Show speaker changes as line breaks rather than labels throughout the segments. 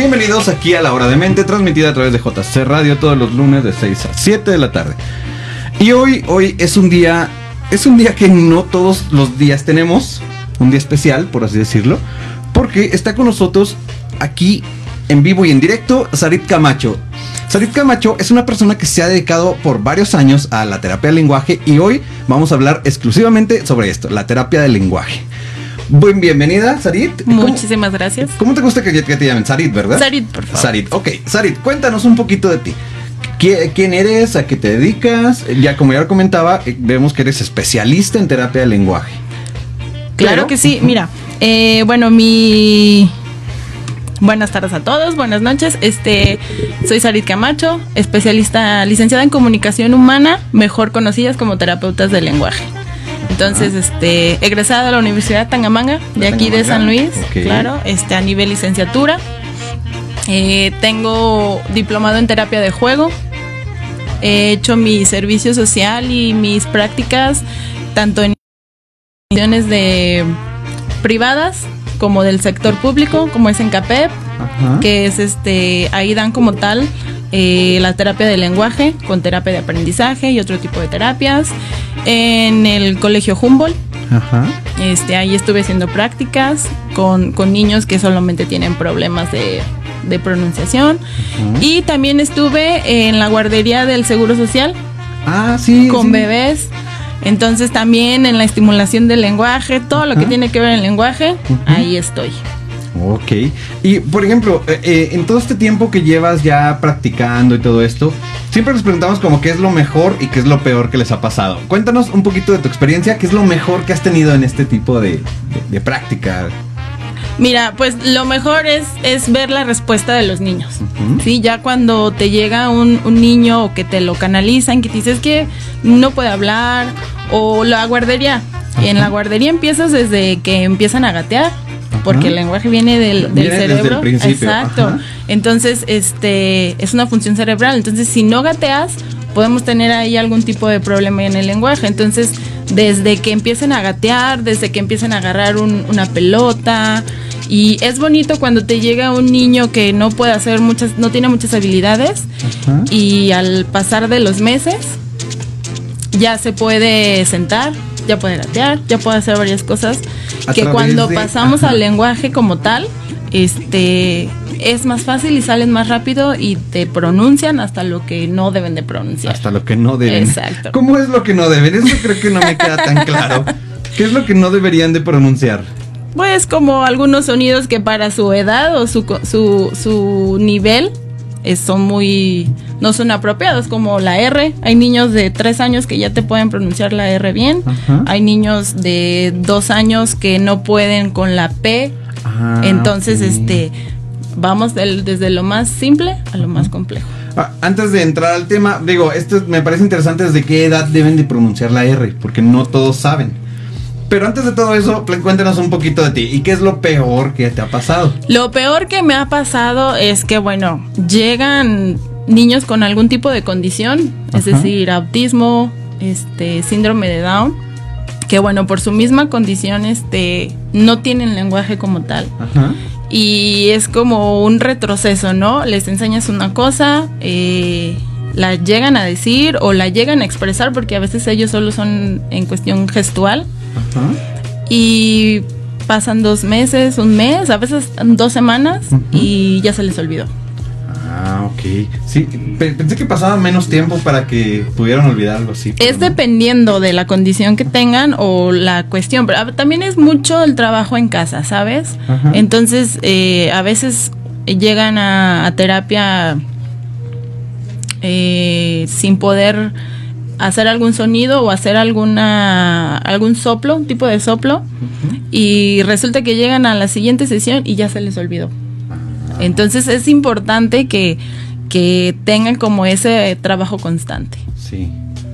Bienvenidos aquí a la hora de mente, transmitida a través de JC Radio todos los lunes de 6 a 7 de la tarde. Y hoy, hoy es un día, es un día que no todos los días tenemos, un día especial, por así decirlo, porque está con nosotros aquí en vivo y en directo Sarit Camacho. Sarit Camacho es una persona que se ha dedicado por varios años a la terapia del lenguaje y hoy vamos a hablar exclusivamente sobre esto, la terapia del lenguaje. Buen, bienvenida, Sarit.
Muchísimas gracias.
¿Cómo te gusta que, que te llamen? Sarit, ¿verdad?
Sarit, por favor.
Sarit, ok. Sarit, cuéntanos un poquito de ti. ¿Qui- ¿Quién eres? ¿A qué te dedicas? Ya como ya lo comentaba, eh, vemos que eres especialista en terapia del lenguaje.
Claro
Pero-
que sí. Mira, eh, bueno, mi... Buenas tardes a todos, buenas noches. Este, soy Sarit Camacho, especialista licenciada en comunicación humana, mejor conocidas como terapeutas del lenguaje. Entonces, este, egresada de la Universidad Tangamanga, de aquí de San Luis, claro, este, a nivel licenciatura. Eh, tengo diplomado en terapia de juego. He hecho mi servicio social y mis prácticas tanto en instituciones de privadas como del sector público, como es en CAPEP,
Ajá.
que es este, ahí dan como tal eh, la terapia del lenguaje con terapia de aprendizaje y otro tipo de terapias. En el colegio Humboldt,
Ajá.
este, ahí estuve haciendo prácticas con, con niños que solamente tienen problemas de, de pronunciación.
Ajá.
Y también estuve en la guardería del Seguro Social
Ah, sí.
con
sí.
bebés. Entonces también en la estimulación del lenguaje, todo lo que tiene que ver el lenguaje, ahí estoy.
Ok. Y por ejemplo, eh, eh, en todo este tiempo que llevas ya practicando y todo esto, siempre nos preguntamos como qué es lo mejor y qué es lo peor que les ha pasado. Cuéntanos un poquito de tu experiencia, qué es lo mejor que has tenido en este tipo de, de- de práctica.
Mira, pues lo mejor es, es ver la respuesta de los niños.
Ujú.
Sí, ya cuando te llega un, un niño o que te lo canalizan, que te dices que no puede hablar, o la guardería. Y en la guardería empiezas desde que empiezan a gatear, porque el lenguaje viene del, del
Viene desde el
cerebro. Exacto.
ajá.
Entonces, este es una función cerebral. Entonces, si no gateas, podemos tener ahí algún tipo de problema en el lenguaje. Entonces, desde que empiecen a gatear, desde que empiecen a agarrar un- una pelota. Y es bonito cuando te llega un niño que no puede hacer muchas, no tiene muchas habilidades
Ajá.
y al pasar de los meses ya se puede sentar, ya puede gatear, ya puede hacer varias cosas
A
que cuando
de-
pasamos
ajá.
al lenguaje como tal, este es más fácil y salen más rápido y te pronuncian hasta lo que no deben de pronunciar.
Hasta lo que no deben.
Exacto.
¿Cómo es lo que no deben? Eso creo que no me queda tan claro. ¿Qué es lo que no deberían de pronunciar?
Pues como algunos sonidos que para su edad o su, su, su nivel eh, son muy no son apropiados como la R. Hay niños de tres años que ya te pueden pronunciar la R bien.
Ajá.
Hay niños de dos años que no pueden con la P.
Ah,
Entonces, este, vamos del- desde lo más simple a lo más complejo.
Ah, Antes de entrar al tema, digo, esto me parece interesante desde qué edad deben de pronunciar la R, porque no todos saben. Pero antes de todo eso, cuéntanos un poquito de ti. ¿Y qué es lo peor que te ha pasado?
Lo peor que me ha pasado es que, bueno, llegan niños con algún tipo de condición, es decir, autismo, este, síndrome de Down, que bueno, por su misma condición, este, no tienen lenguaje como tal.
Ajá.
Y es como un retroceso, ¿no? Les enseñas una cosa, eh, la llegan a decir o la llegan a expresar, porque a veces ellos solo son en cuestión gestual.
Ajá.
Y pasan dos meses, un mes, a veces dos semanas y ya se les olvidó.
Ah, ok. Sí, pe- pensé que pasaba menos tiempo para que pudieran olvidar algo así.
Es
no.
dependiendo de la condición que tengan o la cuestión, pero a- también es mucho el trabajo en casa, ¿sabes?
Ajá.
Entonces, eh, a veces llegan a, a terapia eh, sin poder hacer algún sonido o hacer alguna algún soplo, un tipo de soplo, y resulta que llegan a la siguiente sesión y ya se les olvidó. Entonces es importante que, que tengan como ese trabajo constante.
Sí.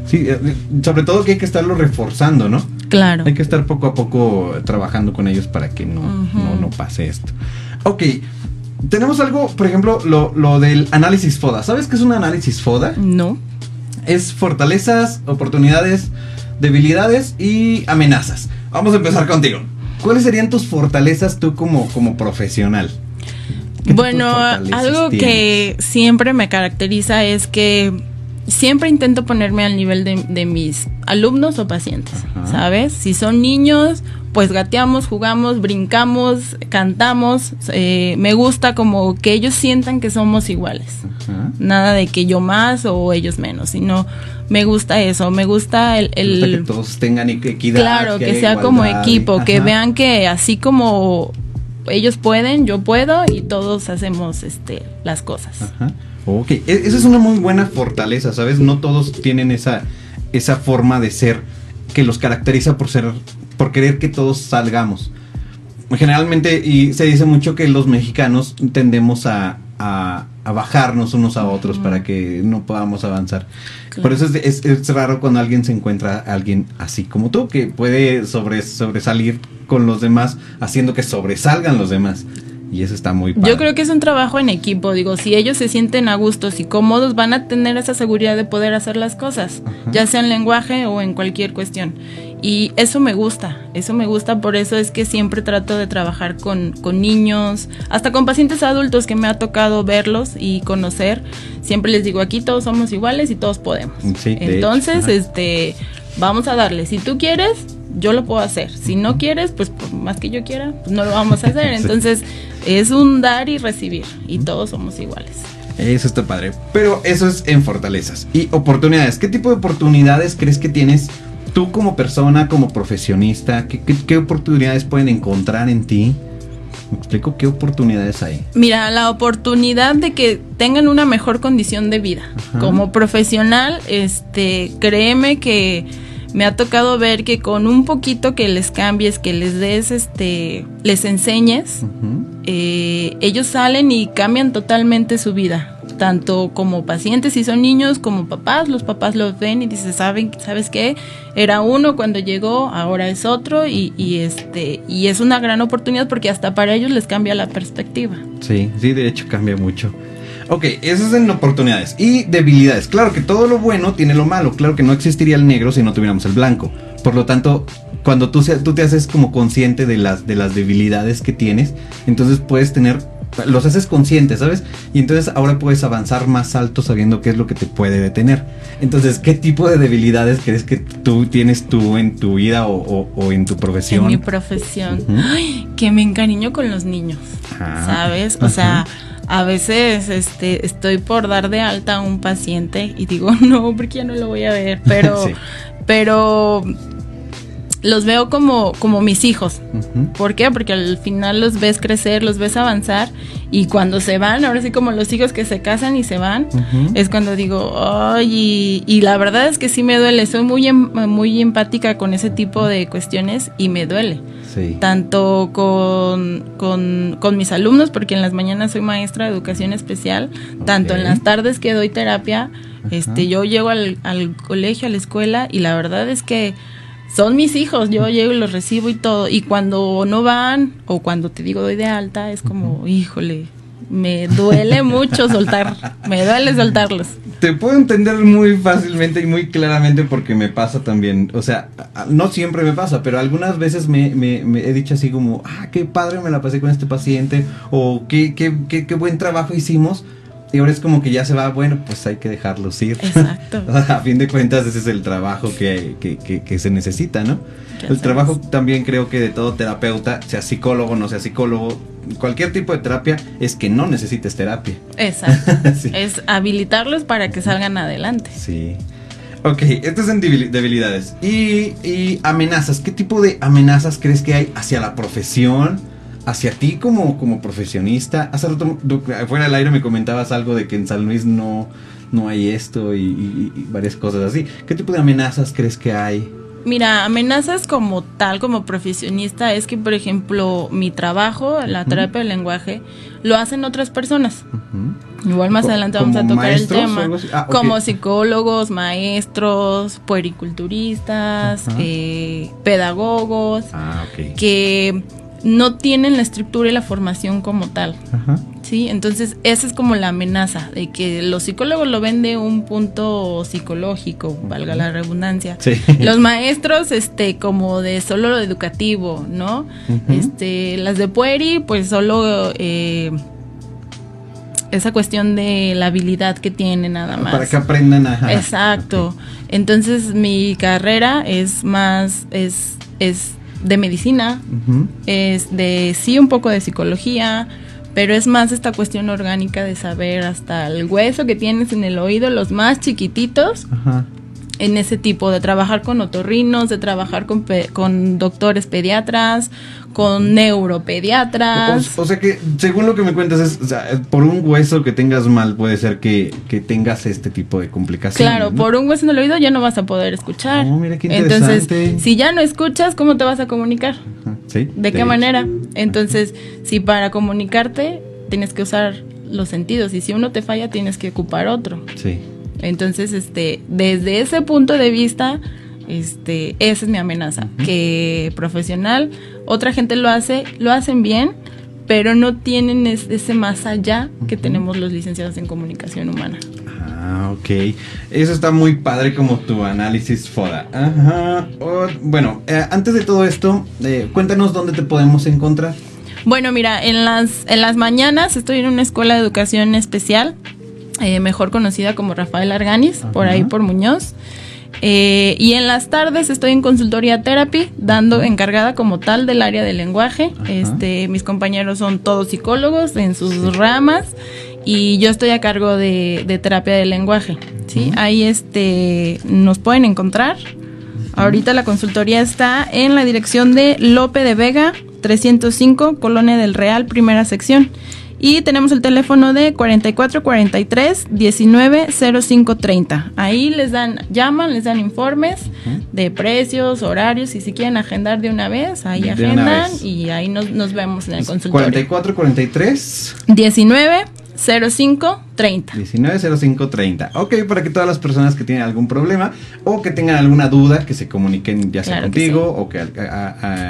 Sí, eh, sobre todo que hay que estarlo reforzando, ¿no?
Claro.
Hay que estar poco a poco trabajando con ellos para que no, no, no pase esto. Ok, tenemos algo, por ejemplo, lo, lo del análisis FODA. ¿Sabes qué es un análisis FODA?
No.
Es fortalezas, oportunidades, debilidades y amenazas. Vamos a empezar contigo. ¿Cuáles serían tus fortalezas tú como, como profesional?
Bueno, algo que siempre me caracteriza es que siempre intento ponerme al nivel de, mis alumnos o pacientes, ¿sabes? Si son niños, pues gateamos, jugamos, brincamos, cantamos. Eh, me gusta como que ellos sientan que somos iguales. Nada de que yo más o ellos menos, sino me gusta eso, me gusta el...
que todos tengan equidad.
Claro, que, sea como equipo, que vean que así como ellos pueden, yo puedo y todos hacemos este, las cosas.
Ajá. Ok, e, esa es una muy buena fortaleza, ¿sabes? No todos tienen esa, esa forma de ser que los caracteriza por ser, por querer que todos salgamos. Generalmente, y se dice mucho que los mexicanos tendemos a, a, bajarnos unos a otros para que no podamos avanzar. Por eso es, es, raro cuando alguien se encuentra a alguien así como tú, que puede sobre, sobresalir con los demás, haciendo que sobresalgan los demás. Y eso está muy
Yo creo que es un trabajo en equipo. Digo, si ellos se sienten a gustos y cómodos, van a tener esa seguridad de poder hacer las cosas, ya sea en lenguaje o en cualquier cuestión. Y eso me gusta, eso me gusta, por eso es que siempre trato de trabajar con, con niños, hasta con pacientes adultos que me ha tocado verlos y conocer. Siempre les digo, aquí todos somos iguales y todos podemos. Entonces, este, vamos a darle. Si tú quieres, yo lo puedo hacer. Si no quieres, pues por más que yo quiera, pues no lo vamos a hacer. Entonces es un dar y recibir y todos somos iguales.
Eso está padre. Pero eso es en fortalezas y oportunidades. ¿Qué tipo de oportunidades crees que tienes tú como persona, como profesionista? ¿Qué, oportunidades pueden encontrar en ti? ¿Me explico qué oportunidades hay?
Mira, la oportunidad de que tengan una mejor condición de vida. Como profesional, este, créeme que me ha tocado ver que con un poquito que les cambies, que les des, este, les enseñes, eh, ellos salen y cambian totalmente su vida. Tanto como pacientes si son niños, como papás, los papás los ven y dicen, ¿saben, ¿sabes qué? Era uno cuando llegó, ahora es otro, y, y, este, y es una gran oportunidad porque hasta para ellos les cambia la perspectiva.
Sí, sí, de hecho cambia mucho. Ok, esas son oportunidades. Y debilidades. Claro que todo lo bueno tiene lo malo. Claro que no existiría el negro si no tuviéramos el blanco. Por lo tanto, cuando tú, tú te haces como consciente de las, de las debilidades que tienes, entonces puedes tener los haces conscientes, ¿sabes? Y entonces ahora puedes avanzar más alto sabiendo qué es lo que te puede detener. Entonces, ¿qué tipo de debilidades crees que tú tienes tú en tu vida o, en tu profesión? En
mi profesión. Ay, que me encariño con los niños, ah, ¿sabes? O sea a veces este, estoy por dar de alta a un paciente y digo, no, porque ya no lo voy a ver, pero, pero los veo como, como mis hijos. ¿Por qué? Porque al final los ves crecer, los ves avanzar y cuando se van, ahora sí como los hijos que se casan y se van, es cuando digo, ay, y, la verdad es que sí me duele, soy muy, em, muy empática con ese tipo de cuestiones y me duele. Tanto con, con, mis alumnos, porque en las mañanas soy maestra de educación especial, tanto en las tardes que doy terapia, este, yo llego al, al colegio, a la escuela y la verdad es que son mis hijos, yo llego y los recibo y todo. Y cuando no van, o cuando te digo doy de alta, es como, híjole, me duele mucho soltar, me duele soltarlos.
Te puedo entender muy fácilmente y muy claramente porque me pasa también. O sea, no siempre me pasa, pero algunas veces me, he dicho así como, ah, qué padre me la pasé con este paciente, o qué, qué, qué, qué buen trabajo hicimos y ahora es como que ya se va, bueno, pues hay que dejarlos ir. Exacto. a fin de cuentas, ese es el trabajo que, que, se necesita, ¿no? El trabajo también creo que de todo terapeuta, sea psicólogo, no sea psicólogo, cualquier tipo de terapia, es que no necesites terapia.
Exacto. Es habilitarlos para que salgan adelante.
Sí. Ok, estas son debilidades. Y, y amenazas. ¿Qué tipo de amenazas crees que hay hacia la profesión? Hacia ti como, como profesionista. Hace rato, fuera del aire me comentabas algo de que en San Luis no, no hay esto y, varias cosas así. ¿Qué tipo de amenazas crees que hay?
Mira, amenazas como tal, como profesionista, es que, por ejemplo, mi trabajo, la terapia del lenguaje, lo hacen otras personas. Igual más adelante vamos a tocar el tema. Ah, como psicólogos, maestros, puericulturistas, eh, pedagogos, ah, que no tienen la estructura y la formación como tal. Sí, entonces esa es como la amenaza de que los psicólogos lo ven de un punto psicológico, valga la redundancia. Los maestros, este, como de solo lo educativo, ¿no? Este, las de Pueri, pues solo eh, esa cuestión de la habilidad que tiene nada más.
Para que aprendan a...
Exacto. Entonces mi carrera es más, es, es de medicina, es de sí un poco de psicología, pero es más esta cuestión orgánica de saber hasta el hueso que tienes en el oído, los más chiquititos, Ajá en ese tipo de trabajar con otorrinos, de trabajar con, con doctores pediatras, con neuropediatras.
O, sea que, según lo que me cuentas, es, por un hueso que tengas mal, puede ser que, tengas este tipo de complicaciones.
Claro, por un hueso en el oído ya no vas a poder escuchar. Oh, mira qué Entonces, si ya no escuchas, ¿cómo te vas a comunicar? ¿Sí? ¿De, qué manera? Entonces, si para comunicarte tienes que usar los sentidos y si uno te falla, tienes que ocupar otro. Sí. Entonces, este, desde ese punto de vista, este, esa es mi amenaza, que profesional, otra gente lo hace, lo hacen bien, pero no tienen ese más allá que tenemos los licenciados en comunicación humana.
Ah, ok. Eso está muy padre como tu análisis FODA. Ajá. bueno, eh, antes de todo esto, eh, cuéntanos dónde te podemos encontrar.
Bueno, mira, en las, en las mañanas estoy en una escuela de educación especial eh, mejor conocida como Rafael Arganis, por ahí por Muñoz. Eh, y en las tardes estoy en consultoría therapy, dando encargada como tal del área del lenguaje. Este, mis compañeros son todos psicólogos en sus ramas y yo estoy a cargo de, terapia del lenguaje. ¿sí? Ahí este, nos pueden encontrar. Ahorita la consultoría está en la dirección de Lope de Vega, 305, Colonia del Real, primera sección. Y tenemos el teléfono de 4443 190530. Ahí les dan, llaman, les dan informes de precios, horarios, y si quieren agendar de una vez, ahí agendan y ahí nos, nos vemos en el consultorio.
4443
19 0530.
190530. Ok, para que todas las personas que tienen algún problema o que tengan alguna duda, que se comuniquen ya sea contigo o que...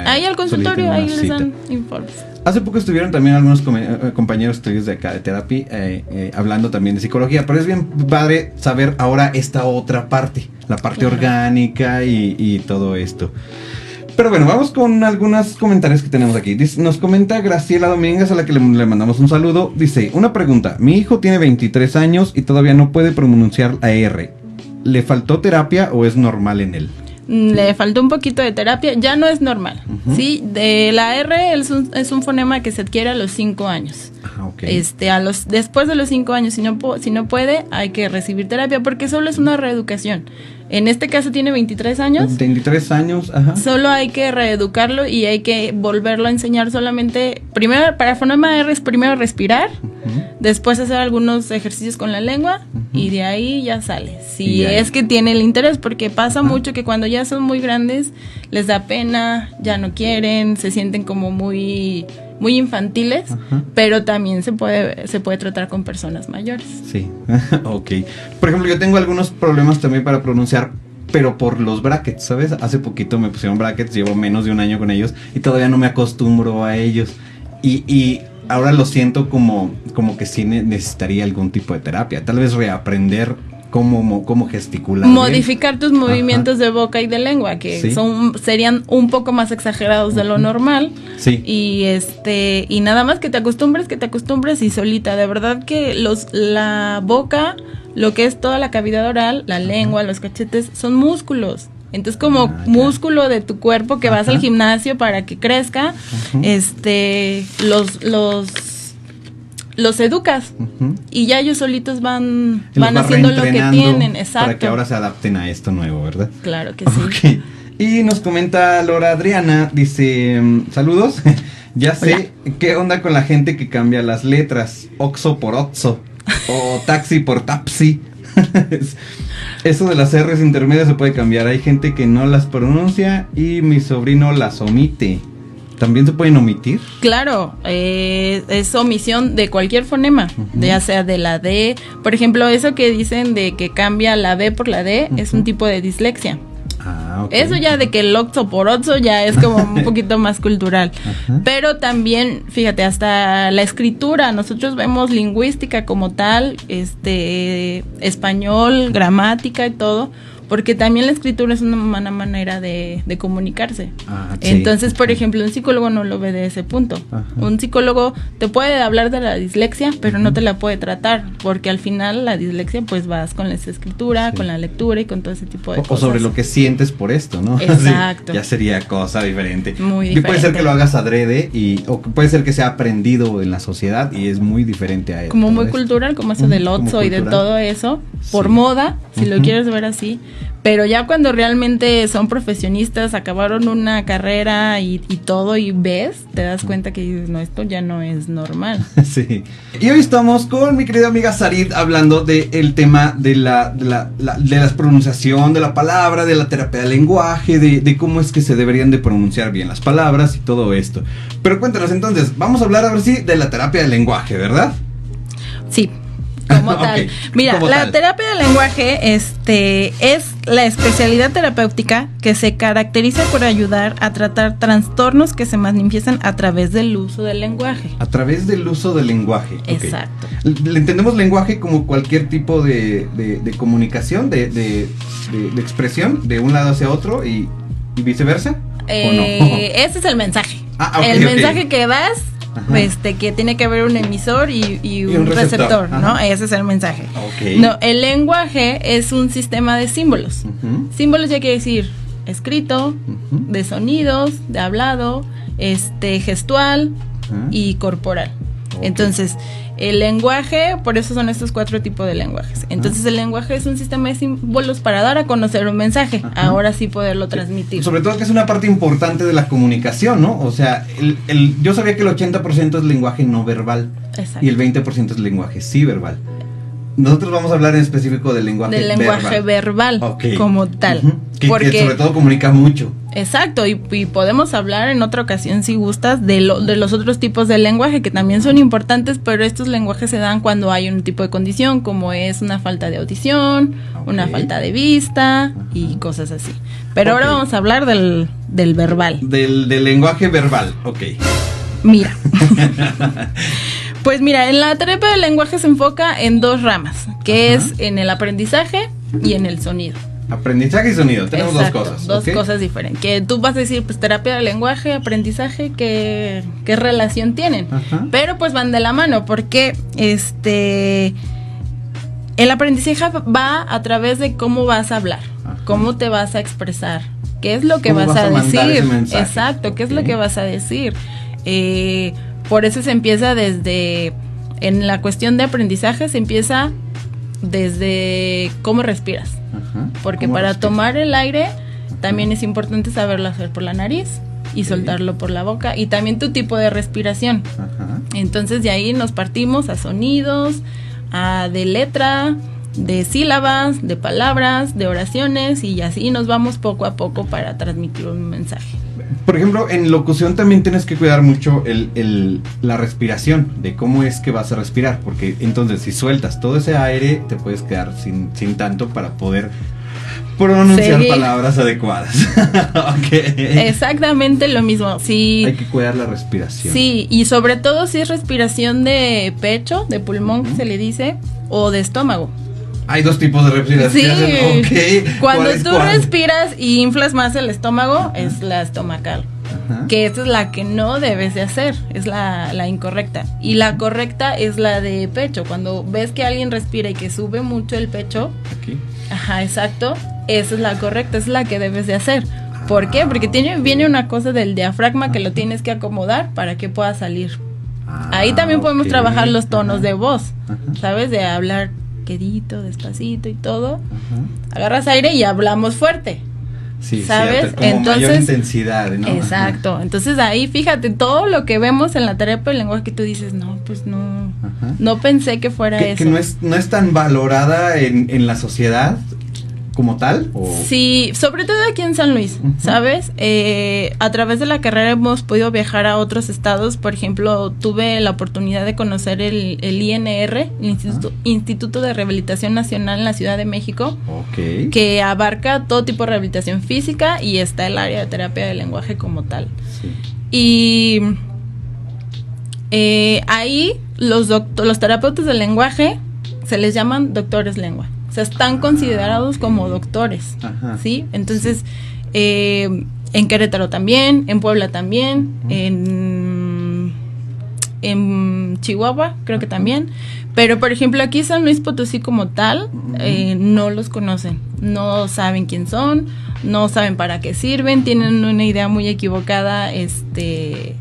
ahí al consultorio, ahí les dan informes.
Hace poco estuvieron también algunos eh, compañeros tuyos de acá de terapia eh, eh, hablando también de psicología, pero es bien padre saber ahora esta otra parte, la parte orgánica y, y todo esto. Pero bueno, vamos con algunos comentarios que tenemos aquí. nos comenta Graciela Domínguez, a la que le, mandamos un saludo. Dice, una pregunta. Mi hijo tiene 23 años y todavía no puede pronunciar la R. ¿Le faltó terapia o es normal en él?
Mm, le faltó un poquito de terapia, ya no es normal. Sí, de la R es un, es un, fonema que se adquiere a los 5 años. Ah, este, a los, después de los 5 años, si no, si no puede, hay que recibir terapia porque solo es una reeducación. En este caso tiene 23 años.
23 años, ajá.
Solo hay que reeducarlo y hay que volverlo a enseñar solamente. Primero, para fonema R es primero respirar, después hacer algunos ejercicios con la lengua y de ahí ya sale. Si es que tiene el interés, porque pasa mucho que cuando ya son muy grandes les da pena, ya no quieren, se sienten como muy muy infantiles, pero también se puede, se puede tratar con personas mayores.
Sí, ok. Por ejemplo, yo tengo algunos problemas también para pronunciar, pero por los brackets, ¿sabes? Hace poquito me pusieron brackets, llevo menos de un año con ellos y todavía no me acostumbro a ellos. Y, y ahora lo siento como, como que sí necesitaría algún tipo de terapia, tal vez reaprender cómo, cómo gesticular.
Modificar tus movimientos de boca y de lengua, que son serían un poco más exagerados de lo normal. Sí. Y este y nada más que te acostumbres, que te acostumbres y solita. De verdad que los la boca, lo que es toda la cavidad oral, la lengua, los cachetes, son músculos. Entonces como ah, músculo de tu cuerpo que vas al gimnasio para que crezca, este los los los educas y ya ellos solitos van, van haciendo lo que tienen, exacto.
Para que ahora se adapten a esto nuevo, ¿verdad?
Claro que sí.
Y nos comenta Laura Adriana, dice, mm, saludos, ya sé qué onda con la gente que cambia las letras, oxo por oxo o taxi por tapsi. Eso de las R's intermedias se puede cambiar, hay gente que no las pronuncia y mi sobrino las omite. ¿También se pueden omitir?
Claro, eh, es omisión de cualquier fonema, ya sea de la D. Por ejemplo, eso que dicen de que cambia la B por la D es un tipo de dislexia. Ah, Eso ya de que el oxo por oxo ya es como un poquito más cultural. Pero también, fíjate, hasta la escritura, nosotros vemos lingüística como tal, este español, gramática y todo porque también la escritura es una buena manera de, de comunicarse.
Ah, sí.
Entonces, por ejemplo, un psicólogo no lo ve de ese punto.
Ajá.
Un psicólogo te puede hablar de la dislexia, pero no te la puede tratar, porque al final la dislexia pues vas con la escritura,
Sí.
con la lectura y con todo ese tipo de
O, o
cosas.
sobre lo que sientes por esto, ¿no?
Exacto.
ya sería cosa diferente.
Muy
Y puede ser
diferente.
que lo hagas adrede y o puede ser que sea aprendido en la sociedad y es muy diferente a él.
como muy
esto.
cultural, como eso del Otso y de todo eso, por moda, si lo quieres ver así. Pero ya cuando realmente son profesionistas, acabaron una carrera y, y todo y ves, te das cuenta que dices, no, esto ya no es normal.
Sí. Y hoy estamos con mi querida amiga Sarid hablando del tema de la, de la, la- de la pronunciación de la palabra, de la terapia del lenguaje, de, de cómo es que se deberían de pronunciar bien las palabras y todo esto. Pero cuéntanos entonces, vamos a hablar ahora sí de la terapia del lenguaje, ¿verdad?
Sí, como tal. Mira, la
tal.
terapia del lenguaje este, es la especialidad terapéutica que se caracteriza por ayudar a tratar trastornos que se manifiestan a través del uso del lenguaje.
A través del uso del lenguaje.
Exacto.
Le entendemos lenguaje como cualquier tipo de, de- de comunicación, de, de- de- de expresión, de un lado hacia otro y, y viceversa. ¿o
Eh, ese es el mensaje.
Ah, ok,
el mensaje que das,
Ajá.
este, que tiene que haber un emisor y, y un,
un receptor,
receptor, ¿no? Ese es el mensaje.
no?
El lenguaje es un sistema de símbolos. Símbolos ya quiere decir escrito, de sonidos, de hablado, este, gestual y corporal. Entonces, el lenguaje, por eso son estos cuatro tipos de lenguajes. Entonces, el lenguaje es un sistema de símbolos para dar a conocer un mensaje.
Ajá.
Ahora sí poderlo transmitir.
Sobre todo que es una parte importante de la comunicación, ¿no? O sea, el, el- yo sabía que el 80% es lenguaje no verbal
Exacto.
y el 20% es lenguaje sí verbal. Nosotros vamos a hablar en específico del lenguaje
del lenguaje verbal, como tal.
Ujú. Que- que,
Porque,
sobre todo comunica mucho.
exacto, y, y podemos hablar en otra ocasión, si gustas, de, lo, de los otros tipos de lenguaje que también son importantes, pero estos lenguajes se dan cuando hay un tipo de condición, como es una falta de audición, una falta de vista y cosas así. Pero ahora vamos a hablar del, del verbal.
Del, del lenguaje verbal, ok.
Mira. pues mira, en la terapia del lenguaje se enfoca en dos ramas, que
Ajá.
es en el aprendizaje y en el sonido.
Aprendizaje y sonido, tenemos
Exacto,
dos cosas.
Dos cosas diferentes. Que tú vas a decir, pues terapia del lenguaje, aprendizaje, ¿qué, qué relación tienen?
Ajá.
Pero pues van de la mano, porque este el aprendizaje va a través de cómo vas a hablar,
Ajá.
cómo te vas a expresar, qué es lo que
¿Cómo
vas,
vas
a, decir. Exacto, qué es lo que vas a decir. Eh, por eso se empieza desde, en la cuestión de aprendizaje, se empieza desde cómo respiras.
Ajá.
Porque
¿Cómo
para
respiras?
tomar el aire también es importante saberlo hacer por la nariz y soltarlo por la boca y también tu tipo de respiración.
Ajá.
Entonces de ahí nos partimos a sonidos, a de letra, de sílabas, de palabras, de oraciones y así nos vamos poco a poco para transmitir un mensaje.
Por ejemplo, en locución también tienes que cuidar mucho el, el- la respiración, de cómo es que vas a respirar, porque entonces si sueltas todo ese aire, te puedes quedar sin, sin tanto para poder pronunciar palabras adecuadas.
Exactamente lo mismo. Sí.
Hay que cuidar la respiración.
Sí, y sobre todo si es respiración de pecho, de pulmón que se le dice, o de estómago.
Hay dos tipos de respiración.
Sí.
Ok.
Cuando
¿Cuál es
tú
cuál?
respiras y inflas más el estómago, es la estomacal.
Ajá.
Que esta es la que no debes de hacer, es la, la incorrecta. Y la correcta es la de pecho. Cuando ves que alguien respira y que sube mucho el pecho,
Aquí.
ajá, exacto, esa es la correcta, es la que debes de hacer. ¿Por qué?
Ah,
Porque tiene, viene una cosa del diafragma que lo tienes que acomodar para que pueda salir. Ahí
Ah,
también podemos trabajar los tonos
Ajá.
de voz,
Ajá.
¿sabes? De hablar quedito, despacito y todo.
Ajá.
Agarras aire y hablamos fuerte.
Sí,
¿Sabes?
cierto, como mayor
Entonces-
intensidad, ¿no?
Exacto. Entonces ahí fíjate todo lo que vemos en la terapia del lenguaje que tú dices, no, pues no,
Ajá.
no pensé que fuera
que,
eso.
que no es no es tan valorada en, en la sociedad como tal o
Sí, sobre todo aquí en San Luis. ¿sabes? Eh, a través de la carrera hemos podido viajar a otros estados. Por ejemplo, tuve la oportunidad de conocer el, el INR, el Instituto, Instituto de Rehabilitación Nacional en la Ciudad de México, que abarca todo tipo de rehabilitación física y está el área de terapia del lenguaje como tal.
Sí.
Y eh, ahí los, los terapeutas del lenguaje se les llaman doctores lengua. Sea, están considerados como doctores.
Ajá.
¿Sí? Entonces, eh, en Querétaro también, en Puebla también, en, en Chihuahua creo que también. Pero, por ejemplo, aquí San Luis Potosí como tal, eh, no los conocen. No saben quién son, no saben para qué sirven, tienen una idea muy equivocada este,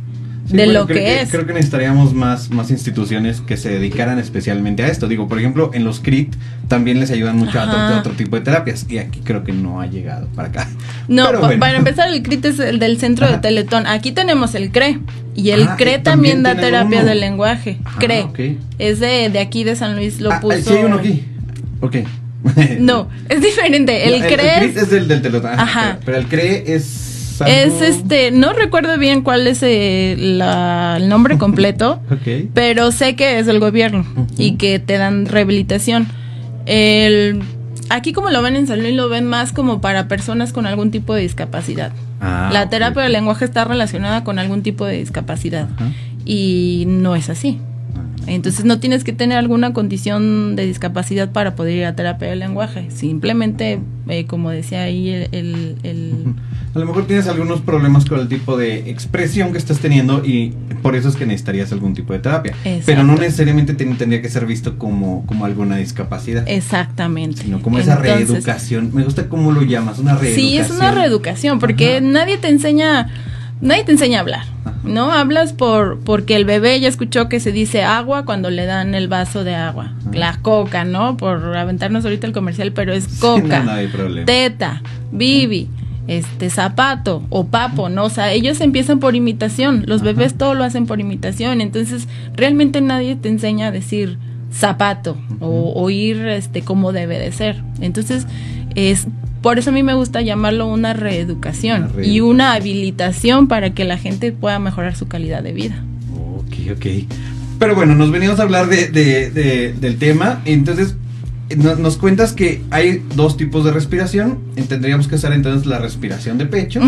Sí,
de
bueno,
lo
creo
que, es.
Creo que necesitaríamos más, más instituciones que se dedicaran especialmente a esto. Digo, por ejemplo, en los CRIT también les ayudan mucho a otro,
Ajá.
a otro tipo de terapias. Y aquí creo que no ha llegado para acá.
No,
Pero
pa-
bueno.
para empezar, el CRIT es el del centro
Ajá.
de Teletón. Aquí tenemos el CRE. Y el
Ah,
CRE también,
también
da terapia
uno.
del lenguaje.
Ah,
CRE. Es de, de aquí de San Luis, lo
Ah,
puso.
sí hay uno aquí. Ok.
No, es diferente. El
No,
CRE
CRIT
es,
es del, del telotón. Ajá,
Ajá.
Pero, pero el CRE es. Algo-
es este, no recuerdo bien cuál es eh, la- el nombre completo, pero sé que es del gobierno y que te dan rehabilitación. El, aquí como lo ven en San Luis, lo ven más como para personas con algún tipo de discapacidad.
Ah,
la terapia del lenguaje está relacionada con algún tipo de discapacidad y no es así. Entonces no tienes que tener alguna condición de discapacidad para poder ir a terapia del lenguaje. Simplemente, eh, como decía ahí el... el- el-
A lo mejor tienes algunos problemas con el tipo de expresión que estás teniendo y por eso es que necesitarías algún tipo de terapia.
Exacto.
Pero no necesariamente ten- tendría que ser visto como, como alguna discapacidad.
Exactamente.
Sino como esa reeducación. Me gusta cómo lo llamas, una reeducación.
Sí, es una reeducación, porque
Ajá.
nadie te enseña, nadie te enseña a hablar. ¿no? Hablas por porque el bebé ya escuchó que se dice agua cuando le dan el vaso de agua,
Ajá.
la coca, ¿no? Por aventarnos ahorita el comercial, pero es
Sí,
coca,
no, no hay problema.
teta, bibi, este zapato o papo, ¿no? O sea, ellos empiezan por imitación, los
Ajá.
bebés todo lo hacen por imitación, entonces realmente nadie te enseña a decir zapato o oír este cómo debe de ser. Entonces, es por eso a mí me gusta llamarlo una reeducación,
Una
y una habilitación para que la gente pueda mejorar su calidad de vida.
Ok, ok. Pero bueno, nos venimos a hablar de, de- de- del tema. Entonces, nos cuentas que hay dos tipos de respiración. Tendríamos que hacer entonces la respiración de pecho.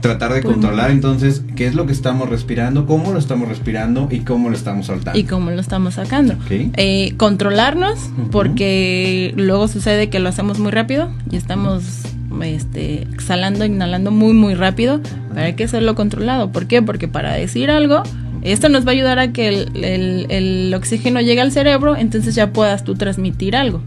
Tratar de
Pues,
controlar entonces qué es lo que estamos respirando, cómo lo estamos respirando y cómo lo estamos soltando.
Y cómo lo estamos sacando. Eh, controlarnos, porque luego sucede que lo hacemos muy rápido y estamos este, exhalando, inhalando muy, muy rápido. Pero hay que hacerlo controlado. ¿Por qué? Porque para decir algo, esto nos va a ayudar a que el, el- el oxígeno llegue al cerebro, entonces ya puedas tú transmitir algo.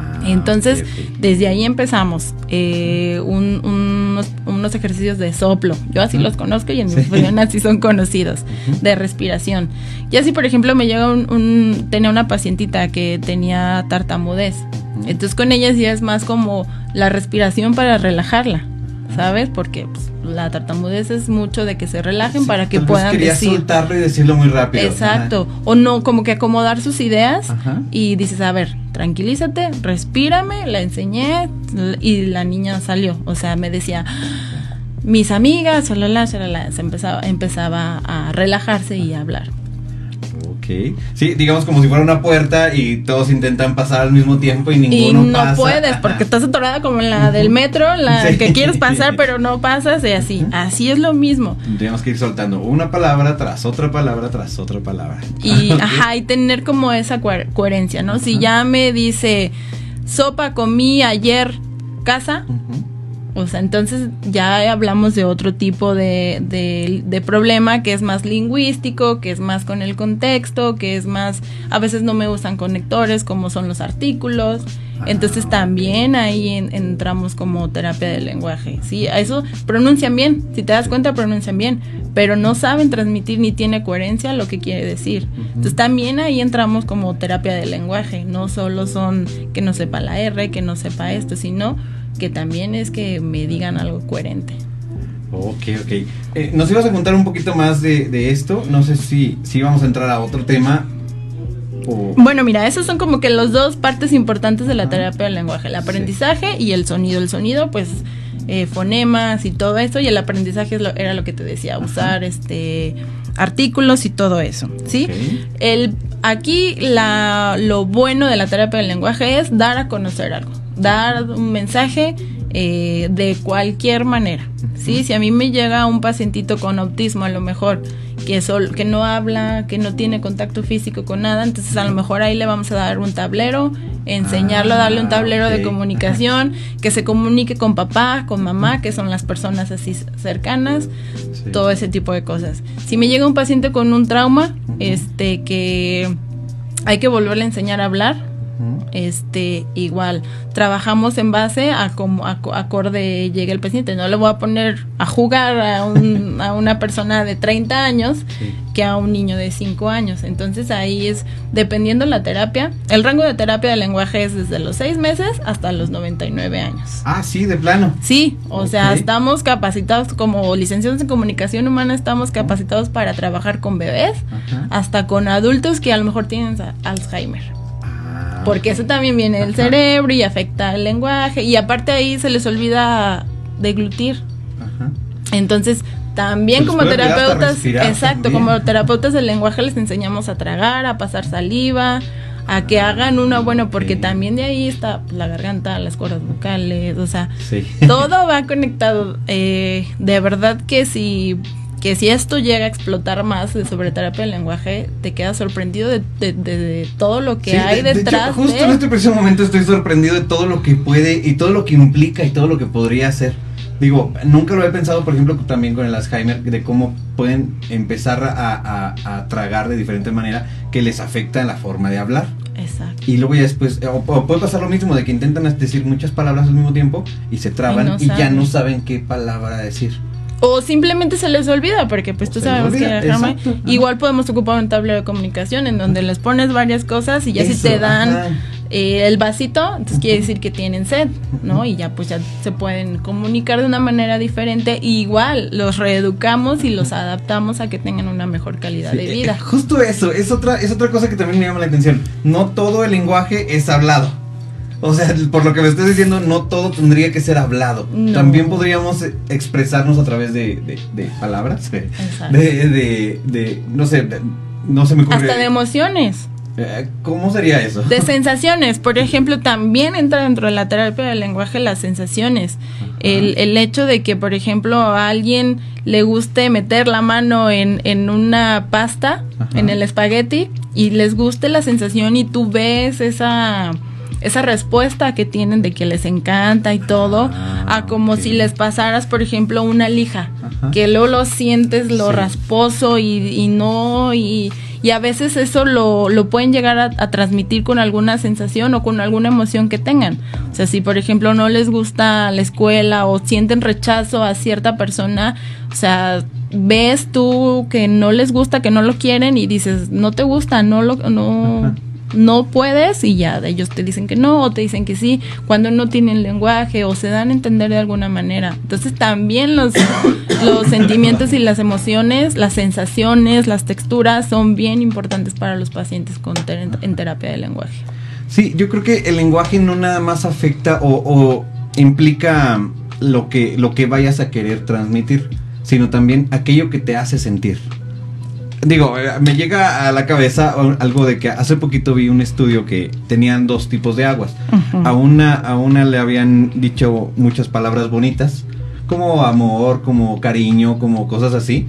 Ah,
Entonces, desde ahí empezamos. eh, un- unos, unos ejercicios de soplo. Yo así los conozco y en mi
Sí.
profesión así son conocidos. De respiración. Y así, por ejemplo, me llega un, un- tenía una pacientita que tenía tartamudez. Entonces con ella sí es más como la respiración para relajarla. ¿Sabes? Porque pues, la tartamudez es mucho de que se relajen
Sí,
para que puedan
quería
decir.
soltarlo y decirlo muy rápido.
Exacto. O no, como que acomodar sus ideas
Ajá.
y dices, a ver, tranquilízate, respírame, la enseñé y la niña salió. O sea, me decía, mis amigas, shalala, shalala", se empezaba, empezaba a relajarse y a hablar.
Ok. Sí, digamos como si fuera una puerta y todos intentan pasar al mismo tiempo y
Y
ninguno
no
pasa.
puedes
Ajá.
porque estás atorada como en la del metro, la
Sí.
que quieres pasar pero no pasas y así. Así es lo mismo.
Tendríamos que ir soltando una palabra tras otra palabra tras otra palabra.
Y, ajá, y tener como esa coher- coherencia, ¿no? Si ya me dice, sopa comí ayer, casa,
Ujú.
O sea, entonces ya hablamos de otro tipo de, de- de problema que es más lingüístico, que es más con el contexto, que es más, a veces no me usan conectores como son los artículos.
Ah,
Entonces también ahí en- entramos como terapia del lenguaje. Sí, a eso pronuncian bien, si te das cuenta pronuncian bien, pero no saben transmitir ni tiene coherencia lo que quiere decir. Entonces también ahí entramos como terapia del lenguaje, no solo son que no sepa la R, que no sepa esto, sino que también es que me digan algo coherente.
Ok, ok. Eh, nos ibas a contar un poquito más de, de esto. No sé si, si vamos a entrar a otro tema. O...
Bueno, mira, esos son como que las dos partes importantes de la terapia del lenguaje, el aprendizaje y el sonido. El sonido, pues, eh, fonemas y todo eso, y el aprendizaje es lo- era lo que te decía,
Ajá.
usar este artículos y todo eso, ¿sí? El, aquí la, lo bueno de la terapia del lenguaje es dar a conocer algo, dar un mensaje eh, de cualquier manera. ¿sí? Si a mí me llega un pacientito con autismo, a lo mejor que, sol, que no habla, que no tiene contacto físico con nada, entonces a lo mejor ahí le vamos a dar un tablero, enseñarlo a darle un tablero
Ah,
de comunicación, que se comunique con papá, con mamá, que son las personas así cercanas,
Sí.
todo ese tipo de cosas. Si me llega un paciente con un trauma, este que hay que volverle a enseñar a hablar, Este igual trabajamos en base a como a- acorde llegue el paciente no le voy a poner a jugar a, un- a una persona de 30 años
Sí.
que a un niño de 5 años entonces ahí es dependiendo la terapia el rango de terapia del lenguaje es desde los 6 meses hasta los 99 años
Ah, sí, de plano.
Sí, o sea, estamos capacitados como licenciados en comunicación humana, estamos capacitados para trabajar con bebés,
Ajá.
hasta con adultos que a lo mejor tienen Alzheimer.
Ah,
Porque eso también viene del
Ajá.
cerebro y afecta el lenguaje. Y aparte ahí se les olvida deglutir.
Ajá.
Entonces, también
les
como terapeutas,
respirar
exacto,
también.
como terapeutas del lenguaje les enseñamos a tragar, a pasar saliva, a que hagan una bueno, porque también de ahí está la garganta, las cuerdas vocales, o sea,
Sí.
todo va conectado. Eh, de verdad que si que si esto llega a explotar más de sobre terapia del lenguaje, te quedas sorprendido de, de- de- de todo lo que
Sí,
hay
de- de hecho,
detrás.
justo en este preciso momento estoy sorprendido de todo lo que puede y todo lo que implica y todo lo que podría hacer. Digo, nunca lo he pensado, por ejemplo, también con el Alzheimer, de cómo pueden empezar a, a- a tragar de diferente manera que les afecta en la forma de hablar.
Exacto.
Y luego ya después, o, o puede pasar lo mismo, de que intentan decir muchas palabras al mismo tiempo y se traban
Y no
y, ya no saben qué palabra decir.
O simplemente se les olvida, porque pues tú sabes
olvida,
que
ajá.
igual podemos ocupar un tablero de comunicación en donde les pones varias cosas y ya si te dan eh, el vasito, entonces quiere decir que tienen sed, ¿no? Y ya pues ya se pueden comunicar de una manera diferente. Y igual los reeducamos y los adaptamos a que tengan una mejor calidad
Sí,
de
eh,
vida.
Justo eso, es otra, es otra cosa que también me llama la atención. No todo el lenguaje es hablado. O sea, por lo que me estás diciendo, no todo tendría que ser hablado.
No.
También podríamos eh, expresarnos a través de, de- de palabras. De,
Exacto.
de, de- no sé, no se me ocurre.
Hasta de emociones.
Eh, ¿Cómo sería eso?
De sensaciones, por ejemplo, también entra dentro de la terapia del lenguaje las sensaciones. El, el hecho de que, por ejemplo, a alguien le guste meter la mano en, en una pasta,
Ajá.
en el espagueti, y les guste la sensación y tú ves esa, esa respuesta que tienen de que les encanta y todo,
Ah,
a como si les pasaras, por ejemplo, una lija,
Ajá.
que luego lo sientes lo
Sí.
rasposo y, y no, y, y a veces eso lo, lo pueden llegar a, a transmitir con alguna sensación o con alguna emoción que tengan. O sea, si por ejemplo no les gusta la escuela o sienten rechazo a cierta persona, o sea, ves tú que no les gusta, que no lo quieren y dices, no te gusta, no lo, no,
Ajá.
No puedes y ya ellos te dicen que no o te dicen que sí cuando no tienen lenguaje o se dan a entender de alguna manera. Entonces también los, los sentimientos y las emociones, las sensaciones, las texturas son bien importantes para los pacientes con en terapia de lenguaje.
Sí, yo creo que el lenguaje no nada más afecta o, o implica lo que, lo que vayas a querer transmitir, sino también aquello que te hace sentir. Digo, eh, me llega a la cabeza algo de que hace poquito vi un estudio que tenían dos tipos de aguas. A una, a una le habían dicho muchas palabras bonitas, como amor, como cariño, como cosas así.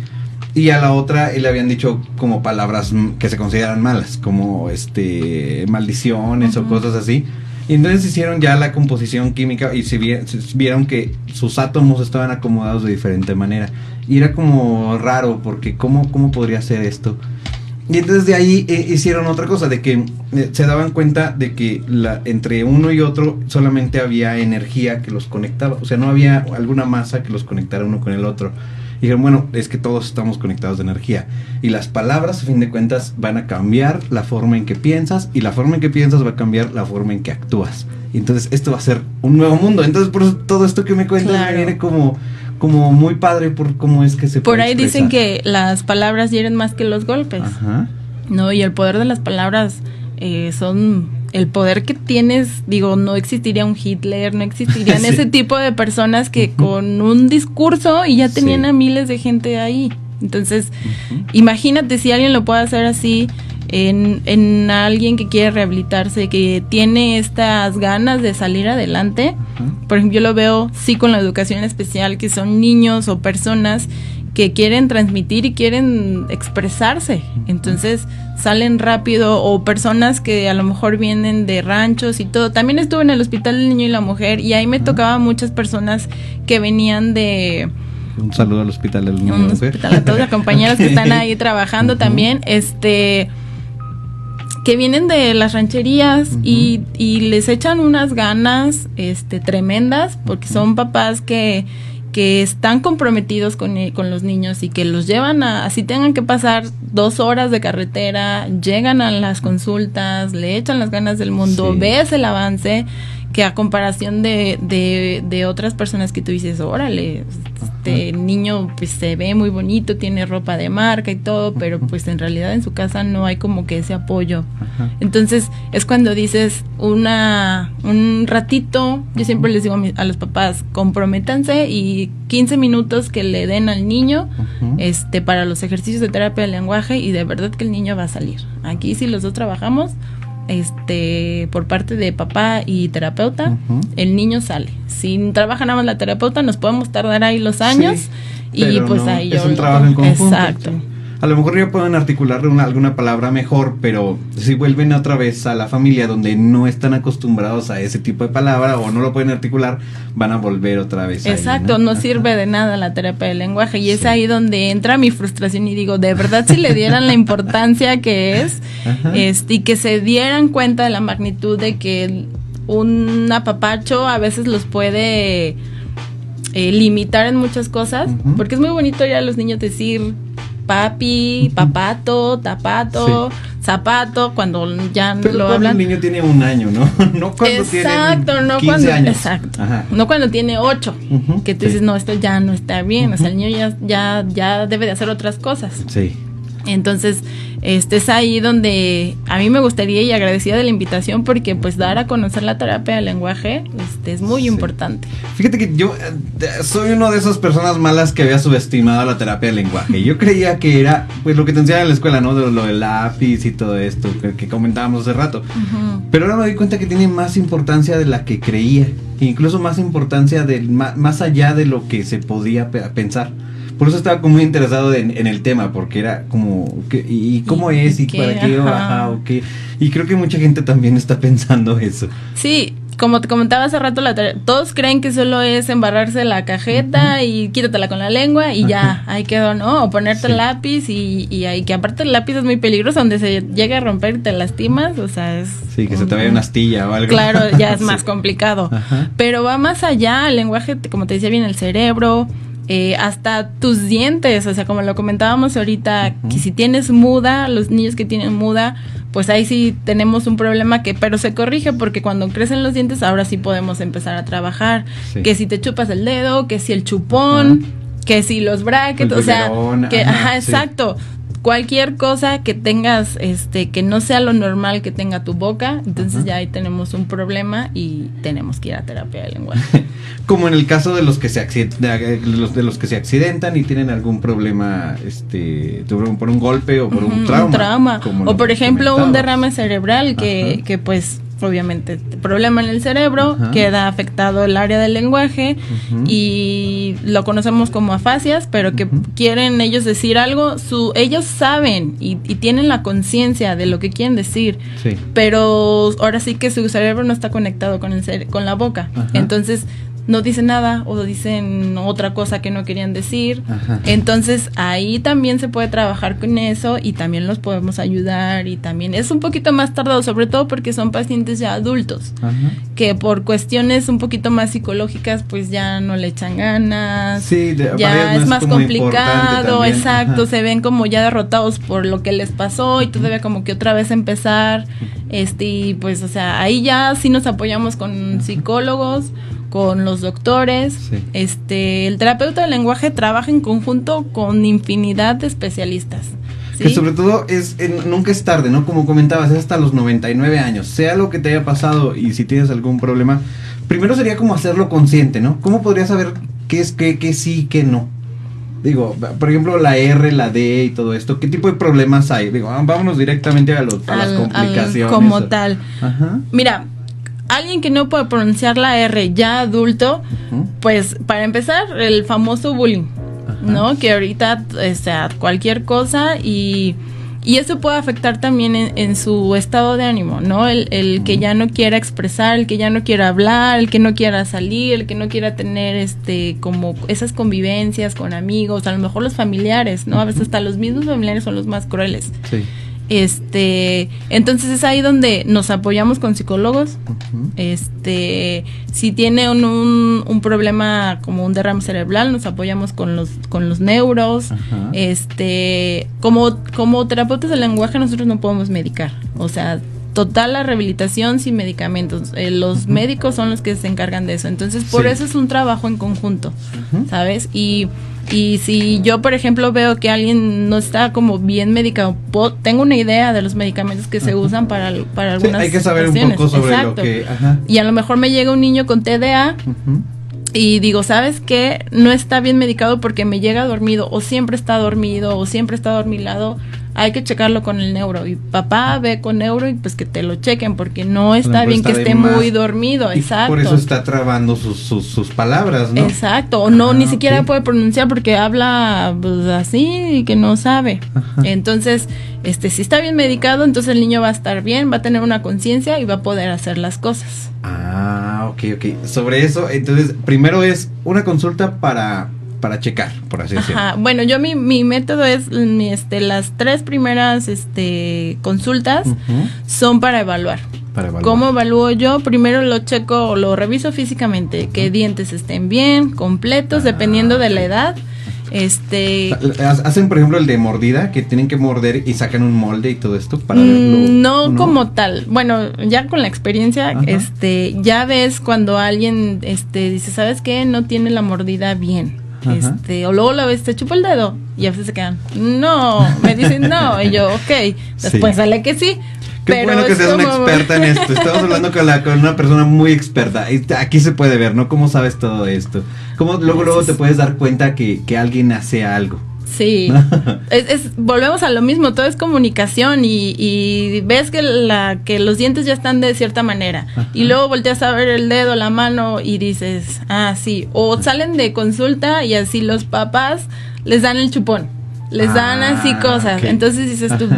Y a la otra le habían dicho como palabras que se consideran malas, como este maldiciones o cosas así. Y entonces hicieron ya la composición química y se, vi- se vieron que sus átomos estaban acomodados de diferente manera. Y era como raro, porque ¿cómo, cómo podría ser esto? Y entonces de ahí eh, hicieron otra cosa, de que eh, se daban cuenta de que la, entre uno y otro solamente había energía que los conectaba, o sea, no había alguna masa que los conectara uno con el otro. Y dijeron, bueno, es que todos estamos conectados de energía. Y las palabras, a fin de cuentas, van a cambiar la forma en que piensas y la forma en que piensas va a cambiar la forma en que actúas. Y entonces esto va a ser un nuevo mundo. Entonces, por eso todo esto que me cuentas
Claro.
me viene como, como muy padre por cómo es que se
Por
puede
ahí dicen que las palabras hieren más que los golpes.
Ajá.
No, y el poder de las palabras eh, son el poder que tienes, digo, no existiría un Hitler, no existirían
Sí.
ese tipo de personas que con un discurso y ya tenían
Sí.
a miles de gente ahí. Entonces, imagínate si alguien lo puede hacer así en, en alguien que quiere rehabilitarse, que tiene estas ganas de salir adelante. Por ejemplo, yo lo veo sí con la educación especial, que son niños o personas que quieren transmitir y quieren expresarse. Entonces salen rápido o personas que a lo mejor vienen de ranchos y todo. También estuve en el Hospital del Niño y la Mujer y ahí me tocaba muchas personas que venían de...
Un saludo al Hospital del Niño y la Mujer.
hospital a todos los compañeros que están ahí trabajando también. Este que vienen de las rancherías y, y les echan unas ganas este tremendas porque son papás que que están comprometidos con, e- con los niños y que los llevan a, así tengan que pasar dos horas de carretera, llegan a las consultas, le echan las ganas del mundo,
Sí.
ves el avance, que a comparación de, de, de otras personas que tú dices, órale, este niño pues se ve muy bonito, tiene ropa de marca y todo, pero pues en realidad en su casa no hay como que ese apoyo.
Ajá.
Entonces es cuando dices una un ratito, yo siempre les digo a, mis- a los papás, comprométanse y 15 minutos que le den al niño este para los ejercicios de terapia del lenguaje y de verdad que el niño va a salir. Aquí si los dos trabajamos este por parte de papá y terapeuta, el niño sale. Si trabaja nada más la terapeuta, nos podemos tardar ahí los años
Sí,
y pues
no,
ahí
es
yo
un
lo-
trabajo en conjunto.
Exacto.
A lo mejor ya pueden articular una, alguna palabra mejor, pero si vuelven otra vez a la familia donde no están acostumbrados a ese tipo de palabra o no lo pueden articular, van a volver otra vez. ahí,
Exacto, no sirve de nada la terapia del lenguaje y es ahí donde entra mi frustración y digo, de verdad si le dieran la importancia que es este, y que se dieran cuenta de la magnitud de que un apapacho a veces los puede eh, limitar en muchas cosas, porque es muy bonito ya a los niños decir papi, papato, tapato, zapato, cuando ya
Pero
lo
cuando
hablan.
el niño tiene un año, ¿no? no cuando
Exacto,
tiene
no
15
cuando,
años.
exacto,
Ajá.
no cuando tiene ocho, que tú
sí.
dices no esto ya no está bien, o sea el niño ya ya ya debe de hacer otras cosas.
Sí.
Entonces, este es ahí donde a mí me gustaría y agradecida de la invitación porque pues dar a conocer la terapia del lenguaje este, es muy
Sí.
importante.
Fíjate que yo eh, soy una de esas personas malas que había subestimado la terapia del lenguaje. Yo creía que era, pues, lo que te enseñan en la escuela, ¿no? De lo del lápiz y todo esto que, que comentábamos hace rato. Pero ahora me doy cuenta que tiene más importancia de la que creía. Incluso más importancia de, más, más allá de lo que se podía pe- pensar. Por eso estaba como muy interesado en, en el tema, porque era como, ¿qué- ¿y cómo
¿Y
es? ¿Y
qué?
para qué?
Ajá.
Ajá, o qué. Y creo que mucha gente también está pensando eso.
Sí, como te comentaba hace rato, la todos creen que solo es embarrarse la cajeta y quítatela con la lengua y ya, ahí quedó, ¿no? O ponerte
Sí.
el lápiz y, y ahí, que aparte el lápiz es muy peligroso, donde se llega a romper y te lastimas, o sea, es...
Sí, que se te vaya una astilla o algo.
Claro, ya es
Sí.
más complicado.
Ajá.
Pero va más allá, el lenguaje, como te decía bien, el cerebro, eh, hasta tus dientes, o sea, como lo comentábamos ahorita, que si tienes muda, los niños que tienen muda, pues ahí sí tenemos un problema que, pero se corrige porque cuando crecen los dientes, ahora sí podemos empezar a trabajar.
Sí.
Que si te chupas el dedo, que si el chupón, que si los brackets,
El
o sea, que,
ajá,
ajá,
sí.
exacto. Cualquier cosa que tengas, este, que no sea lo normal que tenga tu boca, entonces ya ahí tenemos un problema y tenemos que ir a terapia de lenguaje.
Como en el caso de los que se de los, de los que se accidentan y tienen algún problema, este, por un, un golpe o por un trauma. como
O
lo
por ejemplo, un derrame cerebral que, que pues obviamente problema en el cerebro,
Ajá.
queda afectado el área del lenguaje y lo conocemos como afasias, pero que quieren ellos decir algo, su, ellos saben y, y tienen la conciencia de lo que quieren decir,
Sí.
pero ahora sí que su cerebro no está conectado con el cere- con la boca.
Ajá.
Entonces no dicen nada o dicen otra cosa que no querían decir.
Ajá.
Entonces ahí también se puede trabajar con eso y también los podemos ayudar y también es un poquito más tardado, sobre todo porque son pacientes ya adultos
Ajá.
que por cuestiones un poquito más psicológicas pues ya no le echan ganas.
Sí, de-
ya es más complicado, exacto,
Ajá.
se ven como ya derrotados por lo que les pasó y todavía como que otra vez empezar, este, y pues, o sea, ahí ya sí nos apoyamos con psicólogos, con los doctores,
Sí.
este, el terapeuta del lenguaje trabaja en conjunto con infinidad de especialistas. ¿sí?
Que sobre todo es en- nunca es tarde, ¿no? Como comentabas, es hasta los 99 años. Sea lo que te haya pasado y si tienes algún problema, primero sería como hacerlo consciente, ¿no? ¿Cómo podrías saber qué es qué, qué sí, qué no? Digo, por ejemplo, la R, la D y todo esto, ¿qué tipo de problemas hay? Digo, ah, vámonos directamente a, los- a las
Al- al
complicaciones.
como tal.
Ajá.
Mira, alguien que no puede pronunciar la R ya adulto, pues para empezar, el famoso bullying. ¿no? Que ahorita, o sea, cualquier cosa y, y eso puede afectar también en, su estado de ánimo, ¿no? El, el, que ya no quiera expresar, el que ya no quiera hablar, el que no quiera salir, el que no quiera tener, este, como esas convivencias con amigos, a lo mejor los familiares, ¿no? A veces hasta los mismos familiares son los más crueles. Sí. Este, entonces es ahí donde nos apoyamos con psicólogos. Este, si tiene un, un, problema como un derrame cerebral, nos apoyamos con los con los neuros. Este, como como terapeutas del lenguaje nosotros no podemos medicar, o sea, total la rehabilitación sin medicamentos. Eh, los médicos son los que se encargan de eso. Entonces, por eso es un trabajo en conjunto, ¿sabes? Y y si yo, por ejemplo, veo que alguien no está como bien medicado, tengo una idea de los medicamentos que se usan para, para algunas
sí, Hay que saber un poco sobre lo que...
Y a lo mejor me llega un niño con TDA y digo, ¿sabes qué? No está bien medicado porque me llega dormido o siempre está dormido o siempre está dormilado hay que checarlo con el neuro. Y papá ve con neuro y pues que te lo chequen porque no está bien que esté muy dormido. exacto.
Por eso está trabando sus, sus, palabras, ¿no?
Exacto. O no, ni siquiera puede pronunciar porque habla pues, así y que no sabe. Entonces, este, si está bien medicado, entonces el niño va a estar bien, va a tener una conciencia y va a poder hacer las cosas.
Ah, ok, ok. Sobre eso, entonces, primero es una consulta para para checar, por así decirlo.
Bueno, yo mi, mi método es este, las tres primeras este, consultas son para evaluar. Para evaluar. ¿Cómo evalúo yo? Primero lo checo o lo reviso físicamente, que dientes estén bien, completos, dependiendo de la ah, edad. Este
hacen por ejemplo el de mordida que tienen que morder y sacan un molde y todo esto para
mm, No, como tal. Bueno, ya con la experiencia, este, ya ves cuando alguien este dice, "¿Sabes qué? No tiene la mordida bien." Este, o luego la vez te chupa el dedo y a veces se quedan, no, me dicen no, y yo, ok, después sale que sí.
Qué pero bueno que seas una experta en esto. Estamos hablando con, la, con una persona muy experta. Aquí se puede ver, ¿no? ¿Cómo sabes todo esto? ¿Cómo luego, luego te puedes dar cuenta que, que alguien hace algo?
Sí, es, volvemos a lo mismo, todo es comunicación y, ves que, la, que los dientes ya están de cierta manera. Y luego volteas a ver el dedo, la mano y dices, ah, sí, o salen de consulta y así los papás les dan el chupón, les dan así ah, cosas, entonces dices tú,